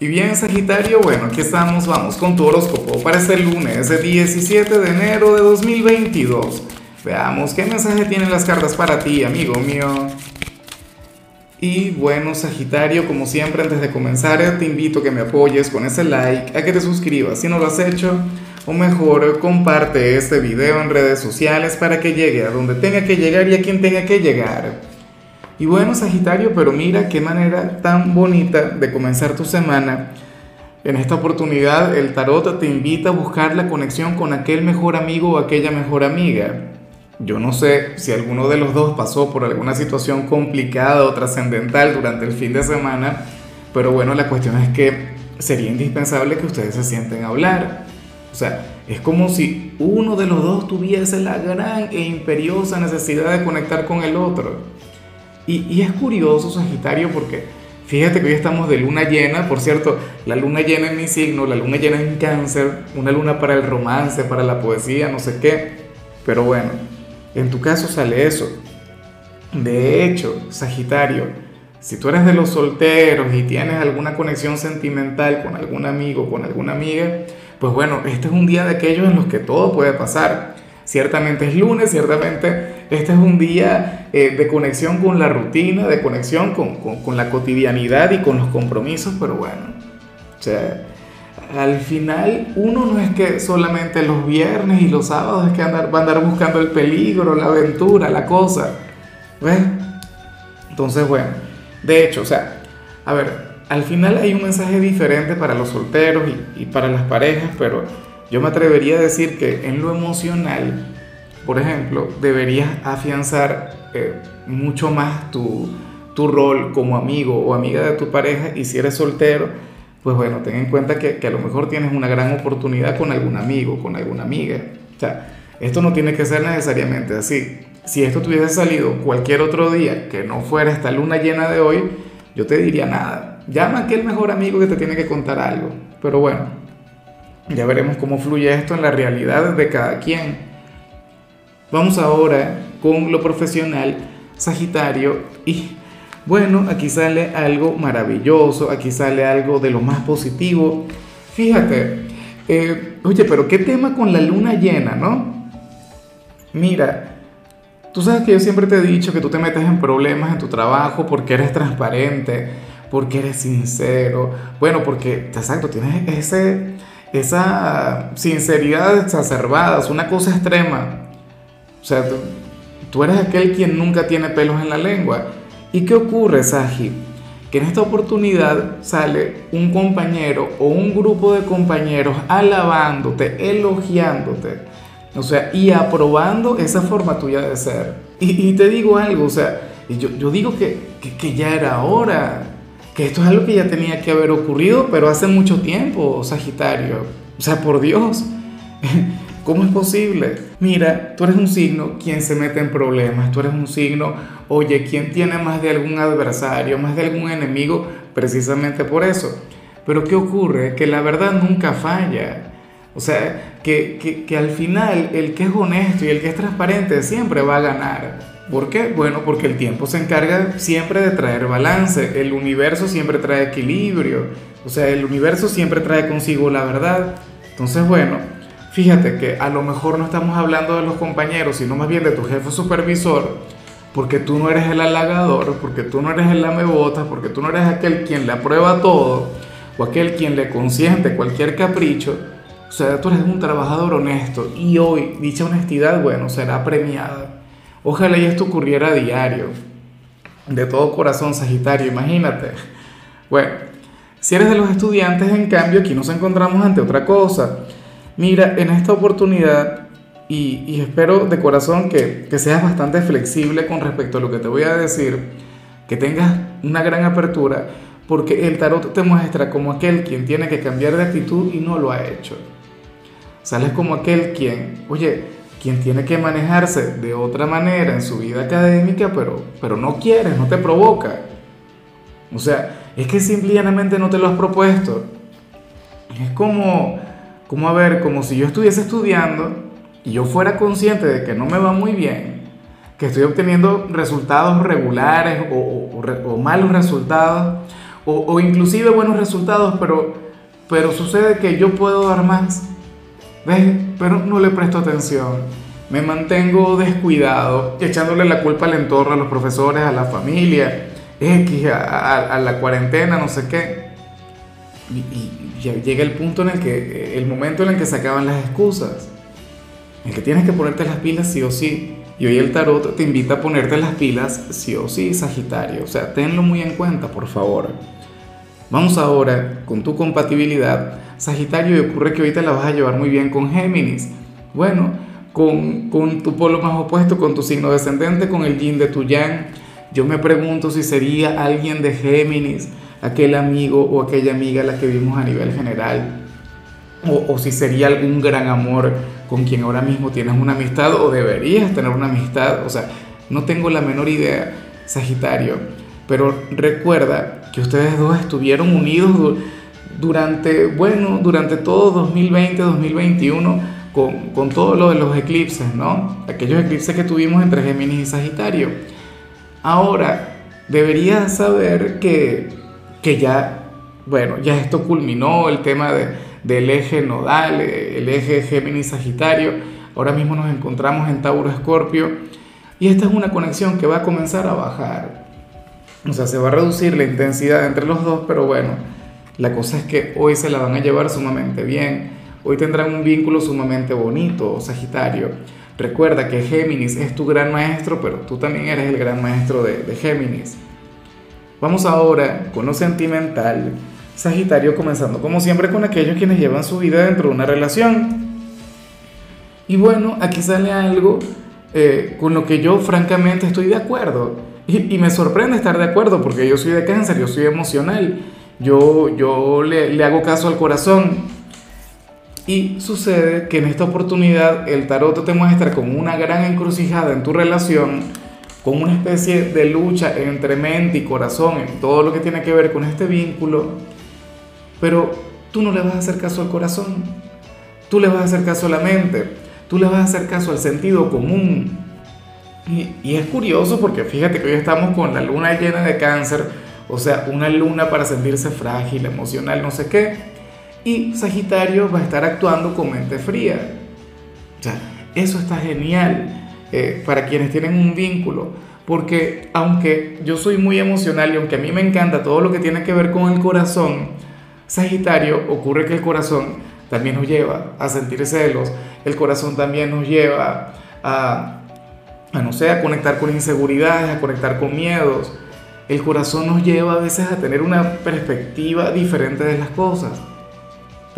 Y bien, Sagitario, bueno, aquí estamos, vamos con tu horóscopo para este lunes, el 17 de enero de 2022. Veamos qué mensaje tienen las cartas para ti, amigo mío. Y bueno, Sagitario, como siempre, antes de comenzar, te invito a que me apoyes con ese like, a que te suscribas si no lo has hecho, o mejor, comparte este video en redes sociales para que llegue a donde tenga que llegar y a quien tenga que llegar. Y bueno, Sagitario, pero mira qué manera tan bonita de comenzar tu semana. En esta oportunidad el tarot te invita a buscar la conexión con aquel mejor amigo o aquella mejor amiga. Yo no sé si alguno de los dos pasó por alguna situación complicada o trascendental durante el fin de semana, pero bueno, la cuestión es que sería indispensable que ustedes se sienten a hablar. O sea, es como si uno de los dos tuviese la gran e imperiosa necesidad de conectar con el otro. Y, es curioso, Sagitario, porque fíjate que hoy estamos de luna llena, por cierto, la luna llena en mi signo, la luna llena en cáncer, una luna para el romance, para la poesía, no sé qué, pero bueno, en tu caso sale eso. De hecho, Sagitario, si tú eres de los solteros y tienes alguna conexión sentimental con algún amigo, con alguna amiga, pues bueno, este es un día de aquellos en los que todo puede pasar. Ciertamente es lunes, ciertamente este es un día eh, de conexión con la rutina, de conexión con, con, la cotidianidad y con los compromisos, pero bueno, o sea, al final uno no es que solamente los viernes y los sábados es que andar, va a andar buscando el peligro, la aventura, la cosa, ¿ves? Entonces, bueno, de hecho, o sea, a ver, al final hay un mensaje diferente para los solteros y, y para las parejas, pero yo me atrevería a decir que en lo emocional, por ejemplo, deberías afianzar eh, mucho más tu, tu, rol como amigo o amiga de tu pareja y si eres soltero, pues bueno, ten en cuenta que, que, a lo mejor tienes una gran oportunidad con algún amigo, con alguna amiga. O sea, esto no tiene que ser necesariamente así. Si esto tuviese salido cualquier otro día que no fuera esta luna llena de hoy, yo te diría nada. Llama a aquel mejor amigo que te tiene que contar algo. Pero bueno, ya veremos cómo fluye esto en la realidad de cada quien. Vamos ahora con lo profesional, Sagitario. Y bueno, aquí sale algo maravilloso, aquí sale algo de lo más positivo. Fíjate, eh, oye, pero qué tema con la luna llena, ¿no? Mira, tú sabes que yo siempre te he dicho que tú te metes en problemas en tu trabajo porque eres transparente, porque eres sincero. Bueno, porque, exacto, tienes ese esa sinceridad exacerbada, es una cosa extrema. O sea, tú, eres aquel quien nunca tiene pelos en la lengua. ¿Y qué ocurre, Saji? Que en esta oportunidad sale un compañero o un grupo de compañeros alabándote, elogiándote, o sea, y aprobando esa forma tuya de ser. Y, te digo algo, o sea, yo, digo que, que, que ya era hora, que esto es algo que ya tenía que haber ocurrido, pero hace mucho tiempo, Sagitario. O sea, por Dios, ¿cómo es posible? Mira, tú eres un signo quien se mete en problemas, tú eres un signo, oye, quien tiene más de algún adversario, más de algún enemigo, precisamente por eso. Pero ¿qué ocurre? Que la verdad nunca falla. O sea, que, que, que al final el que es honesto y el que es transparente siempre va a ganar. ¿Por qué? Bueno, porque el tiempo se encarga siempre de traer balance, el universo siempre trae equilibrio, o sea, el universo siempre trae consigo la verdad. Entonces, bueno, fíjate que a lo mejor no estamos hablando de los compañeros, sino más bien de tu jefe supervisor, porque tú no eres el halagador, porque tú no eres el lamebotas, porque tú no eres aquel quien le aprueba todo, o aquel quien le consiente cualquier capricho. O sea, tú eres un trabajador honesto y hoy dicha honestidad, bueno, será premiada. Ojalá y esto ocurriera a diario. De todo corazón, Sagitario, imagínate. Bueno, si eres de los estudiantes, en cambio, aquí nos encontramos ante otra cosa. Mira, en esta oportunidad, y, espero de corazón que, que seas bastante flexible con respecto a lo que te voy a decir, que tengas una gran apertura, porque el tarot te muestra como aquel quien tiene que cambiar de actitud y no lo ha hecho. Sales como aquel quien, oye, quien tiene que manejarse de otra manera en su vida académica, pero, pero no quieres, no te provoca. O sea, es que simplemente no te lo has propuesto. Es como, como, a ver, como si yo estuviese estudiando y yo fuera consciente de que no me va muy bien, que estoy obteniendo resultados regulares o, o, o malos resultados, o, o inclusive buenos resultados, pero, pero sucede que yo puedo dar más, ¿ves? Pero no le presto atención me mantengo descuidado, echándole la culpa al entorno, a los profesores, a la familia, X, a, la cuarentena, no sé qué. Y, y, llega el punto en el que, el momento en el que se acaban las excusas, en que tienes que ponerte las pilas sí o sí. Y hoy el tarot te invita a ponerte las pilas sí o sí, Sagitario. O sea, tenlo muy en cuenta, por favor. Vamos ahora con tu compatibilidad, Sagitario, y ocurre que te la vas a llevar muy bien con Géminis. Bueno, con, con tu polo más opuesto, con tu signo descendente, con el yin de tu yang. Yo me pregunto si sería alguien de Géminis, aquel amigo o aquella amiga a la que vimos a nivel general, o, si sería algún gran amor con quien ahora mismo tienes una amistad o deberías tener una amistad. O sea, no tengo la menor idea, Sagitario, pero recuerda que ustedes dos estuvieron unidos durante, bueno, durante todo 2020, 2021 con, con, todo lo de los eclipses, ¿no? Aquellos eclipses que tuvimos entre Géminis y Sagitario. Ahora, deberías saber que, ya, bueno, ya esto culminó el tema de, del eje nodal, el eje Géminis-Sagitario. Ahora mismo nos encontramos en Tauro-Escorpio y esta es una conexión que va a comenzar a bajar. O sea, se va a reducir la intensidad entre los dos, pero bueno, la cosa es que hoy se la van a llevar sumamente bien Hoy tendrán un vínculo sumamente bonito, Sagitario. Recuerda que Géminis es tu gran maestro, pero tú también eres el gran maestro de, de Géminis. Vamos ahora con lo sentimental. Sagitario comenzando como siempre con aquellos quienes llevan su vida dentro de una relación. Y bueno, aquí sale algo eh, con lo que yo francamente estoy de acuerdo. Y, me sorprende estar de acuerdo porque yo soy de cáncer, yo soy emocional. Yo, yo le, le hago caso al corazón. Y sucede que en esta oportunidad el tarot te muestra como una gran encrucijada en tu relación, con una especie de lucha entre mente y corazón, en todo lo que tiene que ver con este vínculo. Pero tú no le vas a hacer caso al corazón, tú le vas a hacer caso a la mente, tú le vas a hacer caso al sentido común. Y, y es curioso porque fíjate que hoy estamos con la luna llena de cáncer, o sea, una luna para sentirse frágil, emocional, no sé qué y Sagitario va a estar actuando con mente fría. O sea, eso está genial eh, para quienes tienen un vínculo, porque aunque yo soy muy emocional y aunque a mí me encanta todo lo que tiene que ver con el corazón, Sagitario ocurre que el corazón también nos lleva a sentir celos, el corazón también nos lleva a, a no sé, a conectar con inseguridades, a conectar con miedos. El corazón nos lleva a veces a tener una perspectiva diferente de las cosas.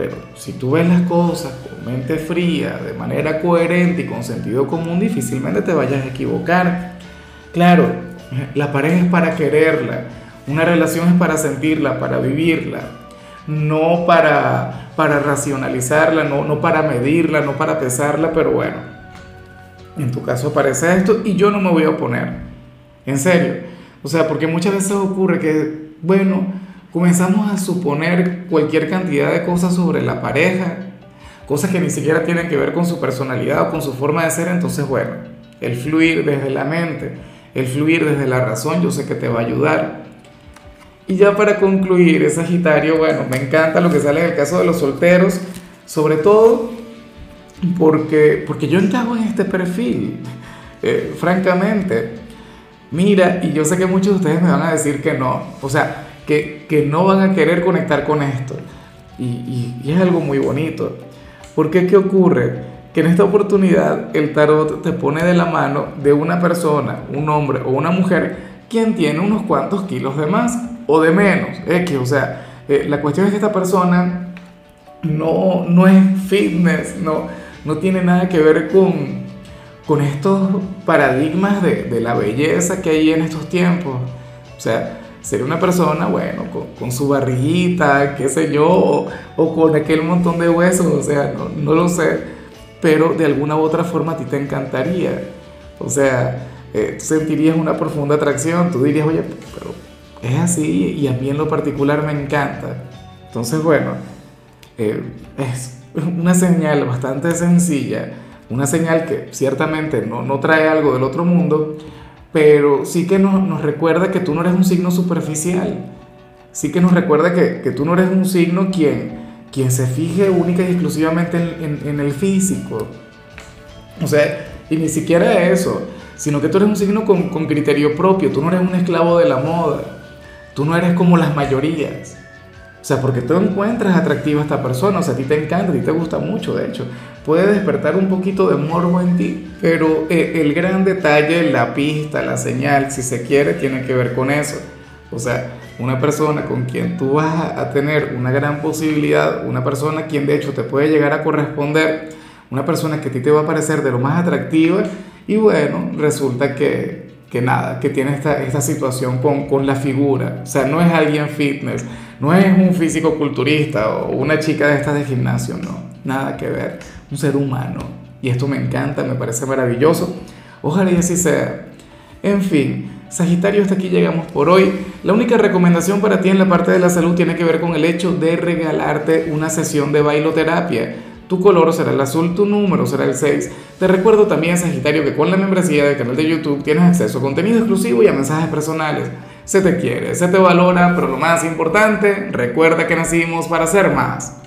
Pero si tú ves las cosas con mente fría, de manera coherente y con sentido común, difícilmente te vayas a equivocar. Claro, la pareja es para quererla, una relación es para sentirla, para vivirla, no para, para racionalizarla, no, no para medirla, no para pesarla, pero bueno, en tu caso parece esto y yo no me voy a oponer, en serio. O sea, porque muchas veces ocurre que, bueno, comenzamos a suponer cualquier cantidad de cosas sobre la pareja, cosas que ni siquiera tienen que ver con su personalidad o con su forma de ser, entonces bueno, el fluir desde la mente, el fluir desde la razón, yo sé que te va a ayudar. Y ya para concluir, Sagitario, bueno, me encanta lo que sale en el caso de los solteros, sobre todo porque, porque yo encajo en este perfil, eh, francamente. Mira, y yo sé que muchos de ustedes me van a decir que no, o sea, que, no van a querer conectar con esto. Y, es algo muy bonito. Porque ¿qué ocurre? Que en esta oportunidad el tarot te pone de la mano de una persona, un hombre o una mujer, quien tiene unos cuantos kilos de más o de menos. X, o sea, eh, la cuestión es que esta persona no, no es fitness, no, no tiene nada que ver con, con estos paradigmas de, de la belleza que hay en estos tiempos. O sea, Sería una persona, bueno, con, su barriguita, qué sé yo, o, con aquel montón de huesos, o sea, no, lo sé, pero de alguna u otra forma a ti te encantaría. O sea, eh, sentirías una profunda atracción, tú dirías, oye, pero es así y a mí en lo particular me encanta. Entonces, bueno, eh, es una señal bastante sencilla, una señal que ciertamente no, no trae algo del otro mundo, pero sí que nos, nos recuerda que tú no eres un signo superficial. sí que nos recuerda que, que tú no eres un signo quien, quien se fije única y exclusivamente en, en, en el físico. O sea, y ni siquiera eso, sino que tú eres un signo con, con criterio propio, tú no eres un esclavo de la moda, tú no eres como las mayorías. O sea, porque tú encuentras atractiva a esta persona, o sea, a ti te encanta, a ti te gusta mucho, de hecho. Puede despertar un poquito de morbo en ti, pero eh, el gran detalle, la pista, la señal, si se quiere, tiene que ver con eso. O sea, una persona con quien tú vas a tener una gran posibilidad, una persona quien de hecho te puede llegar a corresponder, una persona que a ti te va a parecer de lo más atractiva y bueno, resulta que, que nada, que tiene esta, esta situación con, con, la figura. O sea, no es alguien fitness, no es un físico culturista o una chica de estas de gimnasio, no, nada que ver. Un ser humano. Y esto me encanta, me parece maravilloso. Ojalá y así sea. En fin, Sagitario, hasta aquí llegamos por hoy. La única recomendación para ti en la parte de la salud tiene que ver con el hecho de regalarte una sesión de bailoterapia tu color será el azul, tu número será el 6. Te recuerdo también, Sagitario, que con la membresía del canal de YouTube tienes acceso a contenido exclusivo y a mensajes personales. Se te quiere, se te valora, pero lo más importante, recuerda que nacimos para ser más.